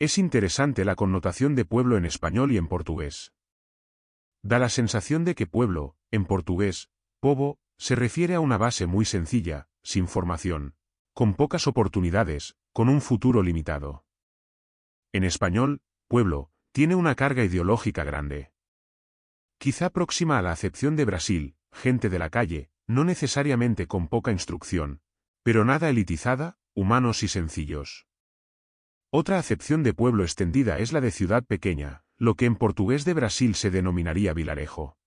Es interesante la connotación de pueblo en español y en portugués. Da la sensación de que pueblo, en portugués, povo, se refiere a una base muy sencilla, sin formación, con pocas oportunidades, con un futuro limitado. En español, pueblo, tiene una carga ideológica grande. Quizá próxima a la acepción de Brasil, gente de la calle, no necesariamente con poca instrucción, pero nada elitizada, humanos y sencillos. Otra acepción de pueblo extendida es la de ciudad pequeña, lo que en portugués de Brasil se denominaría vilarejo.